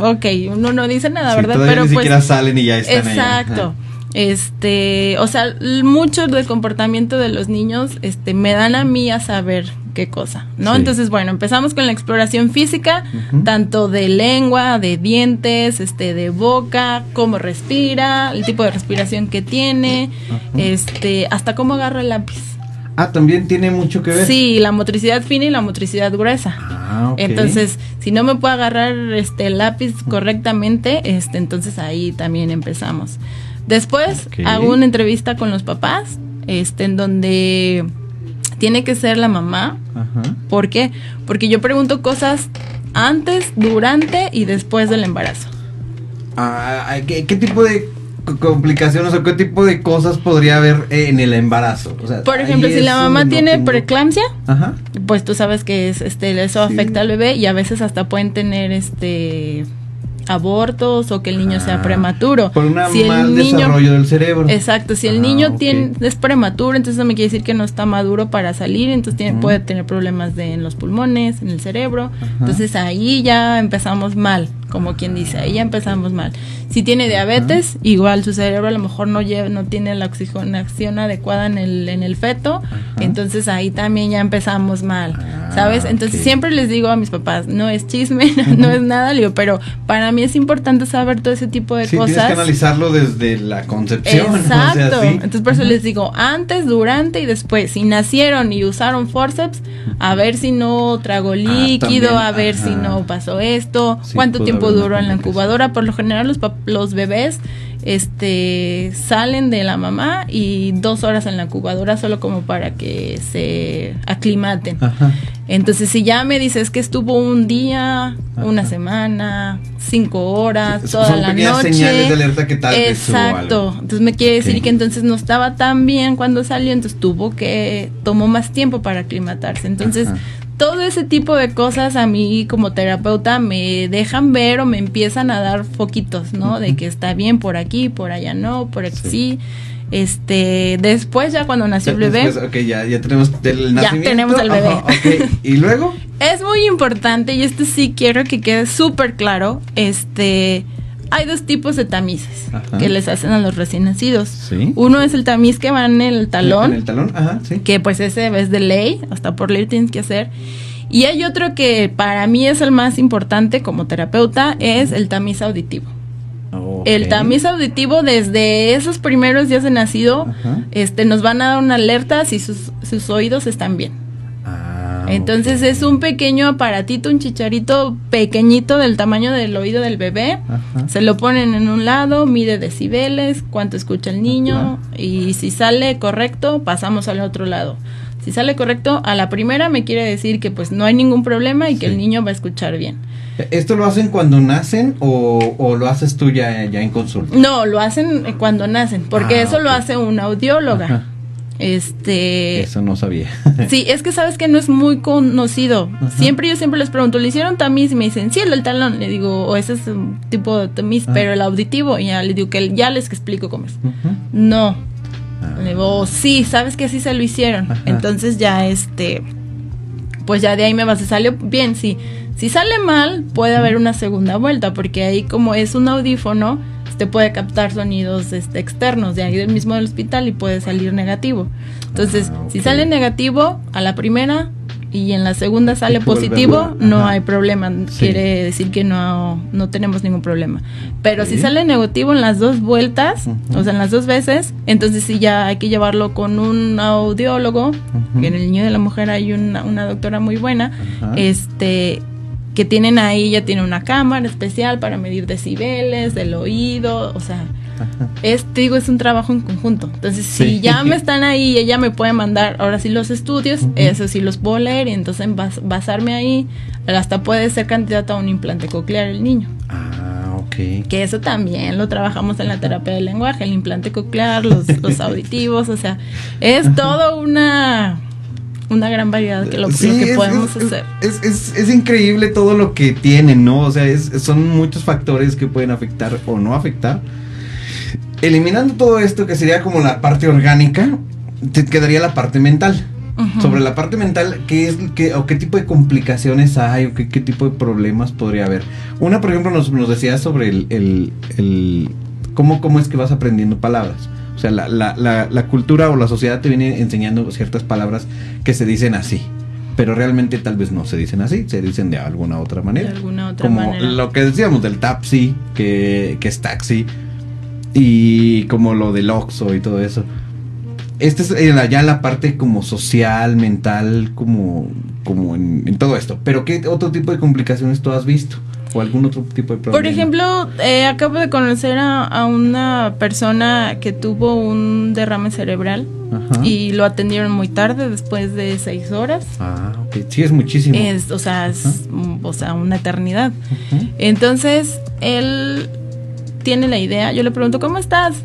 ok, uno no dice nada, ¿verdad?
Pero ni pues, siquiera salen y ya están
Exacto. Este, o sea, mucho del comportamiento de los niños, este, me dan a mí a saber qué cosa, ¿no? Entonces, bueno, empezamos con la exploración física, tanto de lengua, de dientes, este, de boca, cómo respira, el tipo de respiración que tiene, este, hasta cómo agarra el lápiz.
Ah, también tiene mucho que ver.
Sí, la motricidad fina y la motricidad gruesa. Ah, Entonces, si no me puedo agarrar este el lápiz correctamente, este, entonces ahí también empezamos. Después hago una entrevista con los papás, este, en donde tiene que ser la mamá. ¿Por qué? Porque yo pregunto cosas antes, durante y después del embarazo.
Ah, ¿qué, tipo de complicaciones o qué tipo de cosas podría haber en el embarazo?
Por ejemplo, si la mamá tiene preeclampsia, pues tú sabes que es, este, eso afecta al bebé y a veces hasta pueden tener este abortos o que el niño sea ah, prematuro.
Por un mal desarrollo del cerebro.
Exacto, si el ah, niño tiene, es prematuro, entonces eso me quiere decir que no está maduro para salir, entonces tiene, puede tener problemas de, en los pulmones, en el cerebro. Entonces ahí ya empezamos mal, como quien dice, ahí ya empezamos mal. Si tiene diabetes, igual su cerebro a lo mejor no lleva, no tiene la oxigenación adecuada en el, en el feto, entonces ahí también ya empezamos mal, ah, ¿sabes? Entonces siempre les digo a mis papás, no es chisme, no es nada, pero para mí es importante saber todo ese tipo de cosas. Tienes
que analizarlo desde la concepción.
Exacto. Entonces por eso les digo, antes, durante y después, si nacieron y usaron forceps, a ver si no tragó ah, líquido, a ver si no pasó esto, cuánto tiempo duró en la incubadora, por lo general los los bebés este salen de la mamá y dos horas en la incubadora solo como para que se aclimaten. Entonces, si ya me dices que estuvo un día, una semana, cinco horas, toda la noche.
señales de alerta que tal
Exacto. Entonces me quiere decir que entonces no estaba tan bien cuando salió, entonces tuvo que tomó más tiempo para aclimatarse. Entonces, todo ese tipo de cosas a mí como terapeuta me dejan ver o me empiezan a dar foquitos, ¿no? De que está bien por aquí, por allá no, por aquí sí. Este, después ya cuando nació el bebé.
Después, ok, ya, ya tenemos el nacimiento.
Ya tenemos el bebé.
Ajá. ¿Y luego?
Es muy importante y esto sí quiero que quede súper claro. Este, hay dos tipos de tamices
Ajá.
que les hacen a los recién nacidos.
Sí.
Uno es el tamiz que va en el talón,
En el talón, ajá, sí.
que pues ese es de ley, hasta por ley tienes que hacer. Y hay otro que para mí es el más importante como terapeuta, es el tamiz auditivo. El tamiz auditivo desde esos primeros días de nacido,
Ajá.
este, nos van a dar una alerta si sus, sus oídos están bien.
Ah,
Entonces es un pequeño aparatito, un chicharito pequeñito del tamaño del oído del bebé.
Ajá.
Se lo ponen en un lado, mide decibeles, cuánto escucha el niño y si sale correcto, pasamos al otro lado. Si sale correcto, a la primera me quiere decir que pues no hay ningún problema y que el niño va a escuchar bien.
¿Esto lo hacen cuando nacen o, o lo haces tú ya, ya en consulta?
No, lo hacen eh, cuando nacen, porque
Ah,
eso lo hace una audióloga.
Ajá.
Este,
Eso no sabía.
Sí, es que sabes que no es muy conocido.
Ajá.
Siempre yo siempre les pregunto, ¿le hicieron tamiz? Y me dicen, sí, el del talón. Le digo, o ese es un tipo de tamiz,
Ah.
pero el auditivo. Y ya le digo que ya les explico cómo es. No.
Ah.
Le digo, sí, sabes que así se lo hicieron.
Ajá.
Entonces ya este, pues ya de ahí me vas, salió bien, sí. Si sale mal, puede haber una segunda vuelta, porque ahí como es un audífono, te puede captar sonidos este, externos de ahí del mismo del hospital y puede salir negativo. Entonces,
Ah,
si sale negativo a la primera y en la segunda sale positivo, no
ajá.
hay problema.
Sí.
Quiere decir que no, no tenemos ningún problema. Pero si
Ok.
sale negativo en las dos vueltas,
Ujú.
o sea, en las dos veces, entonces sí ya hay que llevarlo con un audiólogo, que en el niño de la mujer hay una, una doctora muy buena, este que tienen ahí, ya tiene una cámara especial para medir decibeles, del oído, o sea, es, te digo, es un trabajo en conjunto. Entonces,
Sí.
si ya me están ahí y ella me puede mandar ahora sí los estudios,
Ujú.
eso sí los puedo leer y entonces bas- basarme ahí, hasta puede ser candidato a un implante coclear el niño.
Ah, ok.
Que eso también lo trabajamos en la terapia del lenguaje, el implante coclear, los, los auditivos, o sea, es todo una, una gran variedad que lo, lo
Sí,
que
es-
podemos
es,
hacer.
Es, es- es increíble todo lo que tienen, ¿no? O sea, son muchos factores que pueden afectar o no afectar. Eliminando todo esto, que sería como la parte orgánica, te quedaría la parte mental. Sobre la parte mental, ¿qué es qué, o qué tipo de complicaciones hay o qué, qué tipo de problemas podría haber? Una, por ejemplo, nos, nos decía sobre el, el- el- cómo, cómo es que vas aprendiendo palabras. O sea, la, la- la- la cultura o la sociedad te viene enseñando ciertas palabras que se dicen así. Pero realmente tal vez no se dicen así, se dicen de alguna otra
de
manera.
alguna otra
Como
manera.
lo que decíamos del taxi, que, que es taxi, y como lo del Oxxo y todo eso. Este es eh, la- ya la parte como social, mental, como, como en, en todo esto. Pero ¿qué otro tipo de complicaciones tú has visto? ¿O algún otro tipo de problema?
Por ejemplo, eh, acabo de conocer a, a una persona que tuvo un derrame cerebral
Ajá.
y lo atendieron muy tarde, después de seis horas.
Ah, ok. Sí, es muchísimo.
Es, o sea, es, o sea, una eternidad. Entonces, él tiene la idea. Yo le pregunto, ¿cómo estás?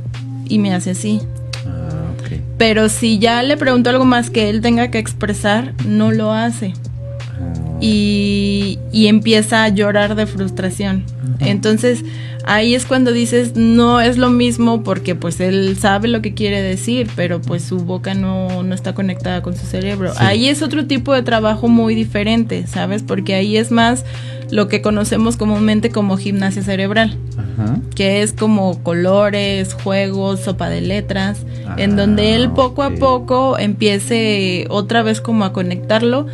Y me hace así.
Ah, ok.
Pero si ya le pregunto algo más que él tenga que expresar, no lo hace.
Ah,
y, y empieza a llorar de frustración. Entonces ahí es cuando dices no es lo mismo porque pues él sabe lo que quiere decir, pero pues su boca no, no está conectada con su cerebro.
Sí.
Ahí es otro tipo de trabajo muy diferente, ¿sabes? Porque ahí es más lo que conocemos comúnmente como gimnasia cerebral
Ajá.
que es como colores, juegos, sopa de letras, en
Ah,
donde él poco a poco empiece otra vez como a conectarlo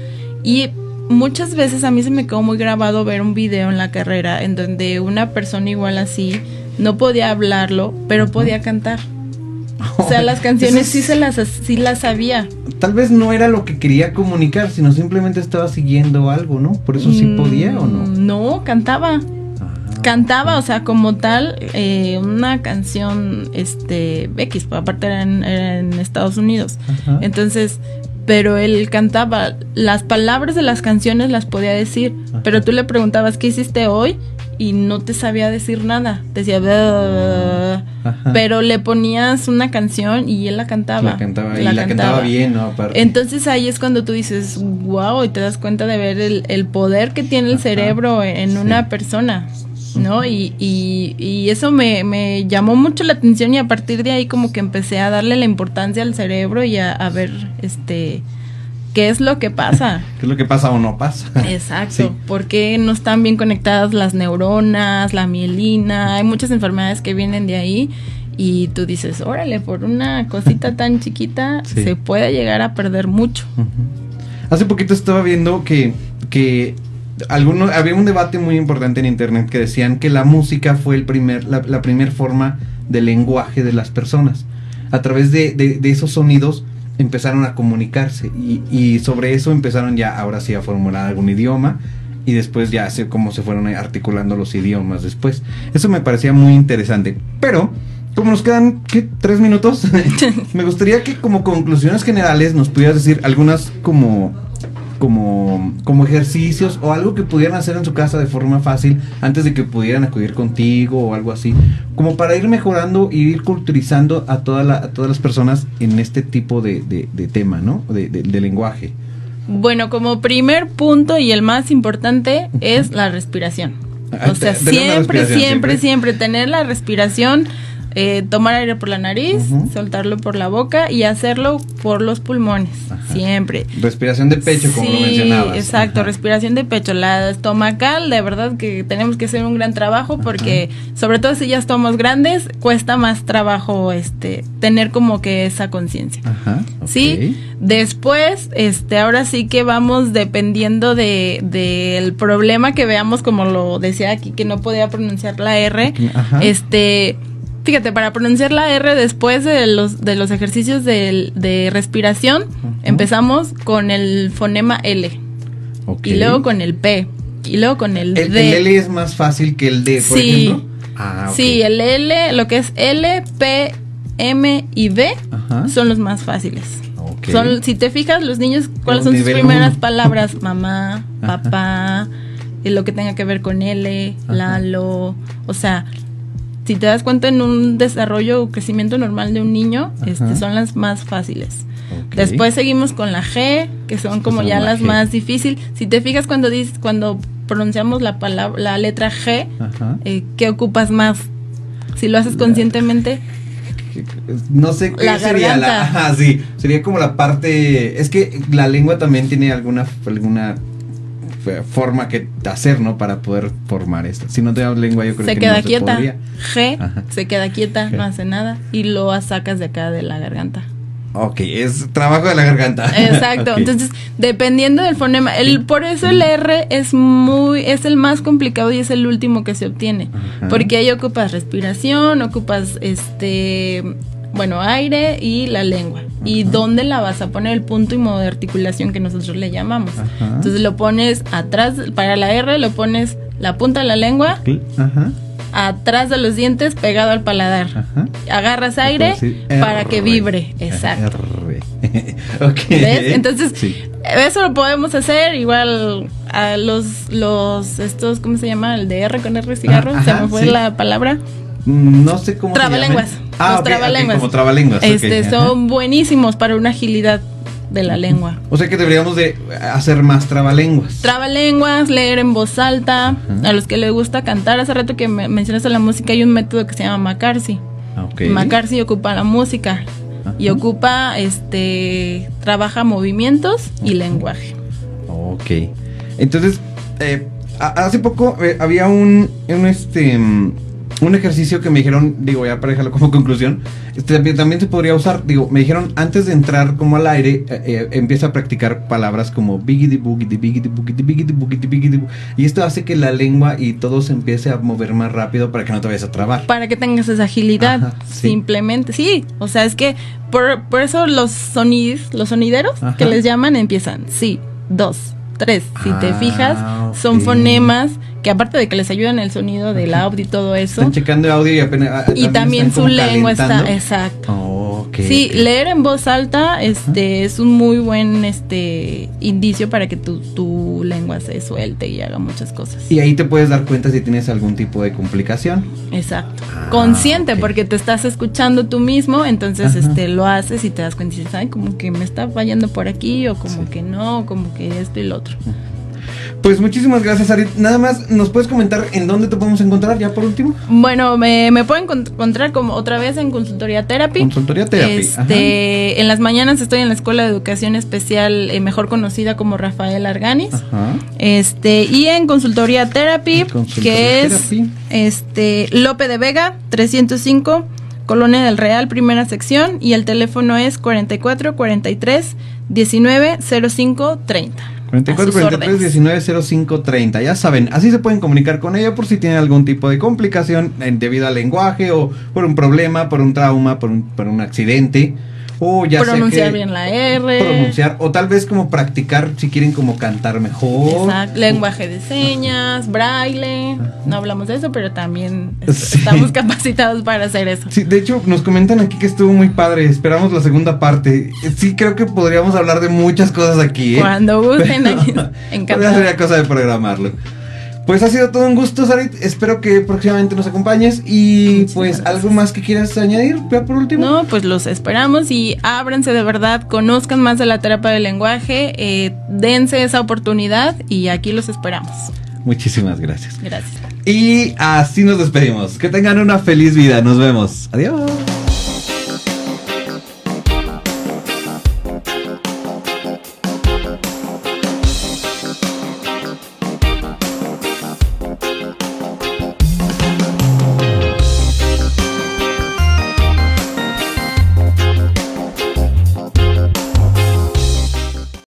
y muchas veces a mí se me quedó muy grabado ver un video en la carrera en donde una persona igual así no podía hablarlo, pero podía cantar. O sea, las canciones sí se las sí las sabía.
Tal vez no era lo que quería comunicar, sino simplemente estaba siguiendo algo, ¿no? Por eso sí podía o no.
Mm, No, cantaba.
Ah,
cantaba, o sea, como tal, eh, una canción, este, X, aparte era en, era en Estados Unidos.
Ajá.
Entonces, pero él cantaba, las palabras de las canciones las podía decir,
Ajá.
pero tú le preguntabas, ¿qué hiciste hoy? Y no te sabía decir nada, decía, pero le ponías una canción y él la cantaba.
La cantaba y la cantaba bien, ¿no? Aparte.
Entonces ahí es cuando tú dices, wow, y te das cuenta de ver el, el poder que tiene el
Ajá.
cerebro en
Sí.
una persona. ¿No? Y, y, y eso me, me, llamó mucho la atención y a partir de ahí como que empecé a darle la importancia al cerebro y a, a ver, este, qué es lo que pasa.
¿Qué es lo que pasa o no pasa?
Exacto. Sí. ¿Por qué no están bien conectadas las neuronas, la mielina? Hay muchas enfermedades que vienen de ahí. Y tú dices, órale, por una cosita tan chiquita sí. se puede llegar a perder mucho.
Uh -huh. Hace poquito estaba viendo que, que alguno, había un debate muy importante en internet que decían que la música fue el primer, la, la primera forma de lenguaje de las personas. A través de, de, de esos sonidos empezaron a comunicarse y, y, sobre eso empezaron ya ahora sí a formular algún idioma y después ya sé cómo se fueron articulando los idiomas después. Eso me parecía muy interesante. Pero, como nos quedan, ¿qué? ¿Tres minutos? me gustaría que como conclusiones generales nos pudieras decir algunas como como, como ejercicios o algo que pudieran hacer en su casa de forma fácil antes de que pudieran acudir contigo o algo así, como para ir mejorando y ir culturizando a, toda la, a todas las personas en este tipo de, de, de tema, ¿no? De, de, lenguaje.
Bueno, como primer punto y el más importante es la respiración. O sea, siempre, siempre, siempre, siempre tener la respiración eh, tomar aire por la nariz, uh -huh. soltarlo por la boca y hacerlo por los pulmones, Ajá. siempre.
Respiración de pecho, como lo mencionabas.
Exacto, Ajá. respiración de pecho. La estomacal, de verdad que tenemos que hacer un gran trabajo porque, Ajá. sobre todo si ya estamos grandes, cuesta más trabajo este tener como que esa conciencia.
Okay.
Sí. Después, este, ahora sí que vamos dependiendo de del problema que veamos, como lo decía aquí, que no podía pronunciar la R. Este Fíjate, para pronunciar la R después de los, de los ejercicios de, de respiración, uh -huh. empezamos con el fonema L. Okay. Y luego con el P. Y luego con el,
el
D.
¿El L es más fácil que el D, por
sí.
ejemplo?
Ah, okay. Sí, el L, lo que es L, P, M y D Ajá. son los más fáciles. Okay. Son, si te fijas, los niños, ¿cuáles son sus primeras uno? palabras? Mamá, papá, y lo que tenga que ver con L, Ajá. Lalo, o sea, si te das cuenta en un desarrollo o crecimiento normal de un niño, este, son las más fáciles. Okay. Después seguimos con la G, que son como ya las G. más difíciles. Si te fijas cuando dices, cuando pronunciamos la palabra, la letra G, eh, ¿qué ocupas más? Si lo haces conscientemente.
No sé qué
la
sería la, ajá, sí, sería como la parte, es que la lengua también tiene alguna alguna forma que hacer, ¿no? Para poder formar esto. Si no te das lengua, yo creo
se
que
queda
no
quieta.
se.
G, Ajá. se queda quieta, G. no hace nada y lo sacas de acá de la garganta.
Ok, es trabajo de la garganta.
Exacto. okay. Entonces, dependiendo del fonema, el por eso el R es muy es el más complicado y es el último que se obtiene, Ajá. porque ahí ocupas respiración, ocupas este bueno, aire y la lengua. Ajá. ¿Y dónde la vas a poner? El punto y modo de articulación que nosotros le llamamos. Ajá. Entonces lo pones atrás, para la R lo pones la punta de la lengua, Ajá. atrás de los dientes, pegado al paladar. Agarras aire para que vibre. Exacto.
okay.
¿Ves? Entonces, sí. eso lo podemos hacer igual a los, los, estos, ¿cómo se llama? El de R con R cigarro, se me fue sí. la palabra.
No sé cómo
Trabalenguas.
Se ah,
los
okay,
trabalenguas.
Okay, como trabalenguas.
Este,
okay.
son buenísimos para una agilidad de la lengua.
O sea que deberíamos de hacer más trabalenguas.
Trabalenguas, leer en voz alta. A los que les gusta cantar, hace rato que me mencionaste la música, hay un método que se llama McCarthy. Okay. McCarthy ocupa la música y ocupa, este, trabaja movimientos y lenguaje.
Ok. Entonces, eh, hace poco eh, había un, un este un ejercicio que me dijeron, digo, ya para dejarlo como conclusión, este, también, también se podría usar, digo, me dijeron antes de entrar como al aire, eh, eh, empieza a practicar palabras como bigidi bugidi bigidi bugidi bigidi bugidi bigidi y esto hace que la lengua y todo se empiece a mover más rápido para que no te vayas a trabar.
Para que tengas esa agilidad, Ajá, sí. simplemente, sí, o sea, es que por, por eso los sonidos, los sonideros Ajá. que les llaman empiezan, sí, dos, tres, si ah, te fijas, son okay. fonemas que aparte de que les ayudan el sonido del audio y todo eso.
Están checando audio y apenas.
Ah, y también su lengua está. Exacto.
Oh, okay,
sí,
okay.
leer en voz alta este, es un muy buen este indicio para que tu, tu lengua se suelte y haga muchas cosas.
Y ahí te puedes dar cuenta si tienes algún tipo de complicación.
Exacto. Ah, Consciente, porque te estás escuchando tú mismo, entonces este lo haces y te das cuenta y dices, ay, como que me está fallando por aquí, o como sí. que no, como que esto y lo otro.
Pues muchísimas gracias, Arit. Nada más, ¿nos puedes comentar en dónde te podemos encontrar ya por último?
Bueno, me, me pueden encontrar como otra vez en Consultoría Therapy.
Consultoría Therapy.
Este, en las mañanas estoy en la Escuela de Educación Especial, eh, mejor conocida como Rafael Arganis. Ajá. Este, y en Consultoría Therapy, que es este Lope de Vega, 305, Colonia del Real, primera sección, y el teléfono es 44 43 19 05 30.
44 43 19 05 30. Ya saben, así se pueden comunicar con ella por si tienen algún tipo de complicación debido al lenguaje o por un problema, por un trauma, por un, por un accidente. O ya
pronunciar bien la R.
Pronunciar, o tal vez como practicar si quieren como cantar mejor.
Exacto. Lenguaje de señas, braille. No hablamos de eso, pero también estamos capacitados para hacer eso.
Sí, de hecho, nos comentan aquí que estuvo muy padre. Esperamos la segunda parte. Sí, creo que podríamos hablar de muchas cosas aquí.
¿eh? Cuando gusten, aquí.
Encantado. Sería cosa de programarlo. Pues ha sido todo un gusto, Sarit. Espero que próximamente nos acompañes. Y pues, ¿algo más que quieras añadir por último?
No, pues los esperamos y ábranse de verdad, conozcan más de la terapia del lenguaje, eh, dense esa oportunidad y aquí los esperamos.
Muchísimas gracias.
Gracias.
Y así nos despedimos. Que tengan una feliz vida. Nos vemos. Adiós.